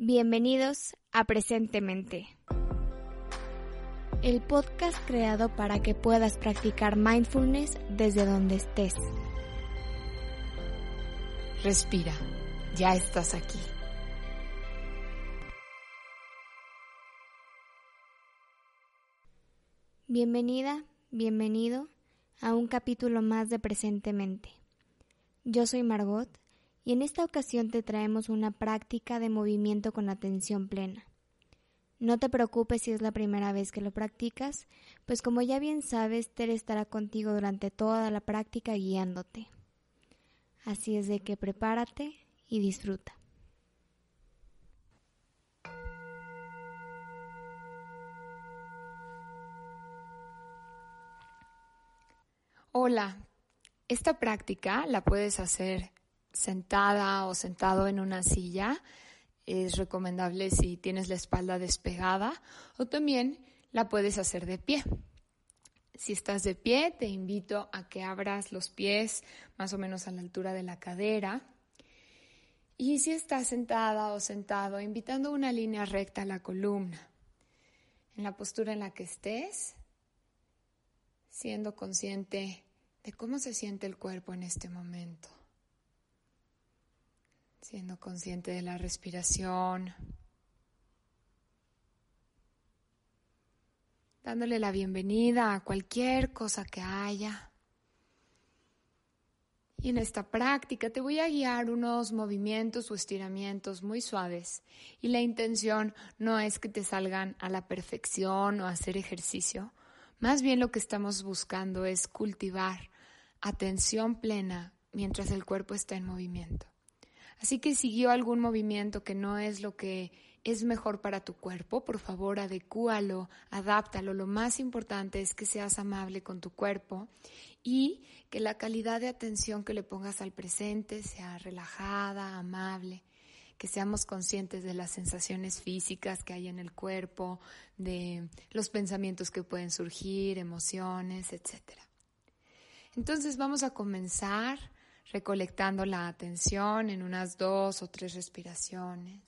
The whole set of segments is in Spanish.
Bienvenidos a Presentemente, el podcast creado para que puedas practicar mindfulness desde donde estés. Respira, ya estás aquí. Bienvenida, bienvenido a un capítulo más de Presentemente. Yo soy Margot y en esta ocasión te traemos una práctica de movimiento con atención plena. No te preocupes si es la primera vez que lo practicas, pues como ya bien sabes, Ter estará contigo durante toda la práctica guiándote. Así es de que prepárate y disfruta. Hola, esta práctica la puedes hacer sentada o sentado en una silla. Es recomendable si tienes la espalda despegada o también la puedes hacer de pie. Si estás de pie, te invito a que abras los pies más o menos a la altura de la cadera. Y si estás sentada o sentado, invitando una línea recta a la columna. En la postura en la que estés, siendo consciente de cómo se siente el cuerpo en este momento siendo consciente de la respiración, dándole la bienvenida a cualquier cosa que haya. Y en esta práctica te voy a guiar unos movimientos o estiramientos muy suaves. Y la intención no es que te salgan a la perfección o hacer ejercicio. Más bien lo que estamos buscando es cultivar atención plena mientras el cuerpo está en movimiento. Así que siguió algún movimiento que no es lo que es mejor para tu cuerpo, por favor adecúalo, adáptalo. Lo más importante es que seas amable con tu cuerpo y que la calidad de atención que le pongas al presente sea relajada, amable que seamos conscientes de las sensaciones físicas que hay en el cuerpo, de los pensamientos que pueden surgir, emociones, etc. Entonces vamos a comenzar recolectando la atención en unas dos o tres respiraciones.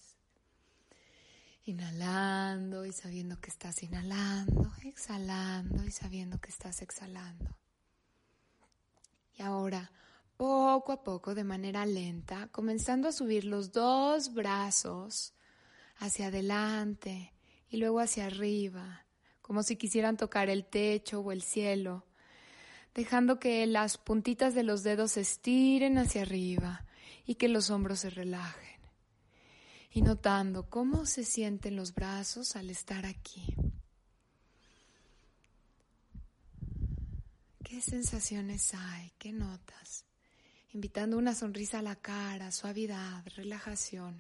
Inhalando y sabiendo que estás inhalando, exhalando y sabiendo que estás exhalando. Y ahora, poco a poco, de manera lenta, comenzando a subir los dos brazos hacia adelante y luego hacia arriba, como si quisieran tocar el techo o el cielo dejando que las puntitas de los dedos se estiren hacia arriba y que los hombros se relajen. Y notando cómo se sienten los brazos al estar aquí. ¿Qué sensaciones hay? ¿Qué notas? Invitando una sonrisa a la cara, suavidad, relajación.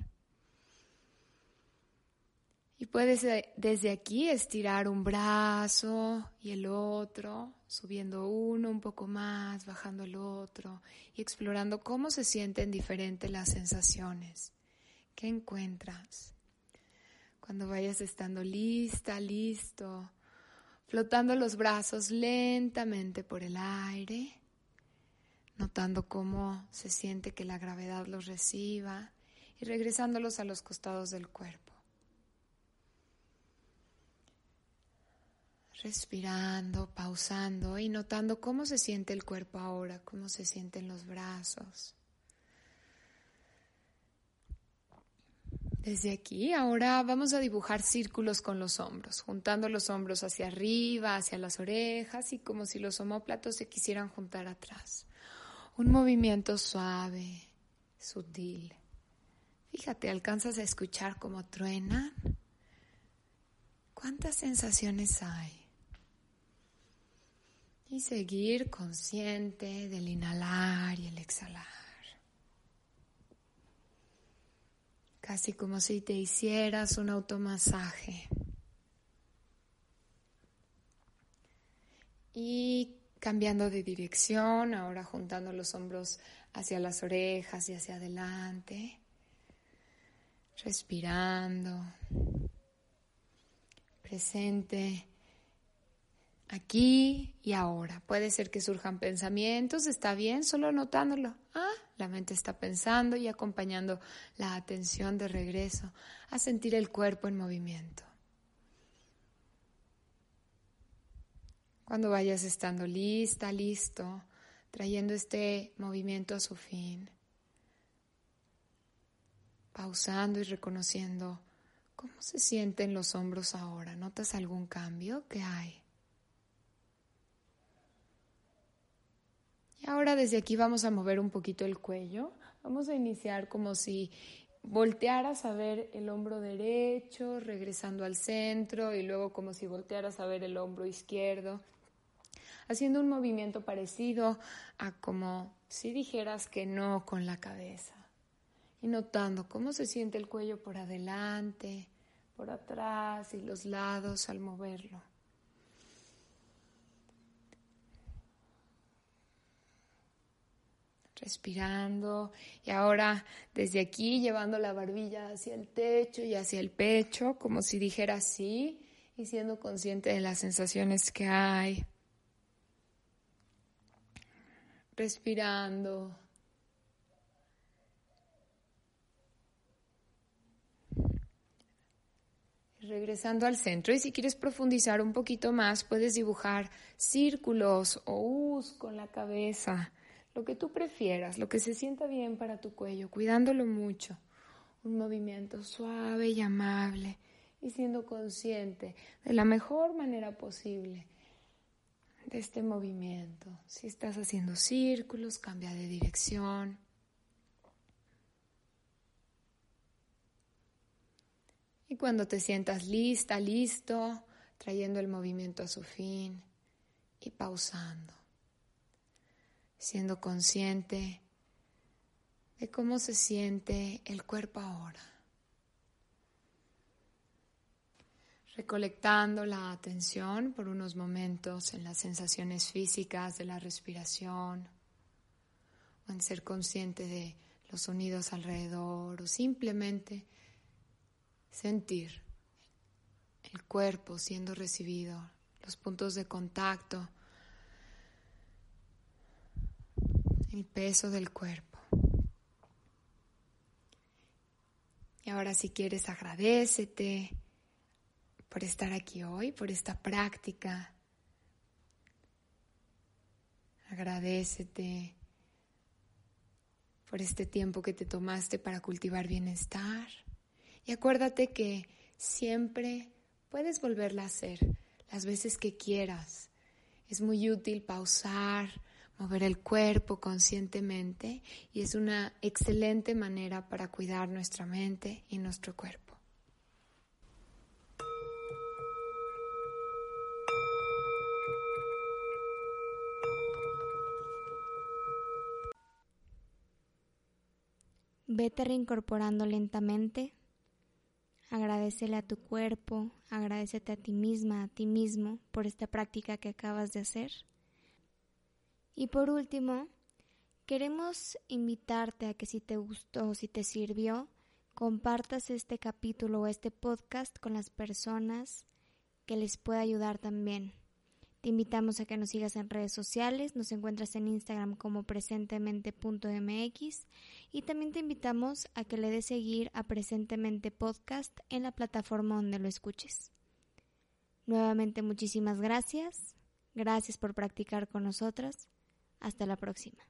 Y puedes eh, desde aquí estirar un brazo y el otro, subiendo uno un poco más, bajando el otro y explorando cómo se sienten diferentes las sensaciones. ¿Qué encuentras? Cuando vayas estando lista, listo, flotando los brazos lentamente por el aire, notando cómo se siente que la gravedad los reciba y regresándolos a los costados del cuerpo. Respirando, pausando y notando cómo se siente el cuerpo ahora, cómo se sienten los brazos. Desde aquí, ahora vamos a dibujar círculos con los hombros, juntando los hombros hacia arriba, hacia las orejas y como si los homóplatos se quisieran juntar atrás. Un movimiento suave, sutil. Fíjate, alcanzas a escuchar cómo truenan. ¿Cuántas sensaciones hay? Seguir consciente del inhalar y el exhalar. Casi como si te hicieras un automasaje. Y cambiando de dirección, ahora juntando los hombros hacia las orejas y hacia adelante. Respirando. Presente aquí y ahora. Puede ser que surjan pensamientos, está bien, solo notándolo. Ah, la mente está pensando y acompañando la atención de regreso a sentir el cuerpo en movimiento. Cuando vayas estando lista, listo, trayendo este movimiento a su fin, pausando y reconociendo cómo se sienten los hombros ahora. ¿Notas algún cambio que hay? Y ahora desde aquí vamos a mover un poquito el cuello. Vamos a iniciar como si voltearas a ver el hombro derecho, regresando al centro y luego como si voltearas a ver el hombro izquierdo haciendo un movimiento parecido a como si dijeras que no con la cabeza y notando cómo se siente el cuello por adelante, por atrás y los lados al moverlo. Respirando y ahora desde aquí llevando la barbilla hacia el techo y hacia el pecho, como si dijera sí y siendo consciente de las sensaciones que hay respirando. Regresando al centro y si quieres profundizar un poquito más, puedes dibujar círculos o U's con la cabeza, lo que tú prefieras, lo que se sienta bien para tu cuello, cuidándolo mucho. Un movimiento suave y amable y siendo consciente de la mejor manera posible de este movimiento. Si estás haciendo círculos, cambia de dirección. Y cuando te sientas lista, listo, trayendo el movimiento a su fin y pausando, siendo consciente de cómo se siente el cuerpo ahora. recolectando la atención por unos momentos en las sensaciones físicas de la respiración o en ser consciente de los sonidos alrededor o simplemente sentir el cuerpo siendo recibido, los puntos de contacto, el peso del cuerpo. Y ahora si quieres agradecete por estar aquí hoy, por esta práctica. Agradecete por este tiempo que te tomaste para cultivar bienestar. Y acuérdate que siempre puedes volverla a hacer las veces que quieras. Es muy útil pausar, mover el cuerpo conscientemente y es una excelente manera para cuidar nuestra mente y nuestro cuerpo. Vete reincorporando lentamente. Agradecele a tu cuerpo, agradecete a ti misma, a ti mismo por esta práctica que acabas de hacer. Y por último, queremos invitarte a que si te gustó, si te sirvió, compartas este capítulo o este podcast con las personas que les pueda ayudar también. Te invitamos a que nos sigas en redes sociales, nos encuentras en Instagram como presentemente.mx y también te invitamos a que le des seguir a Presentemente Podcast en la plataforma donde lo escuches. Nuevamente muchísimas gracias, gracias por practicar con nosotras, hasta la próxima.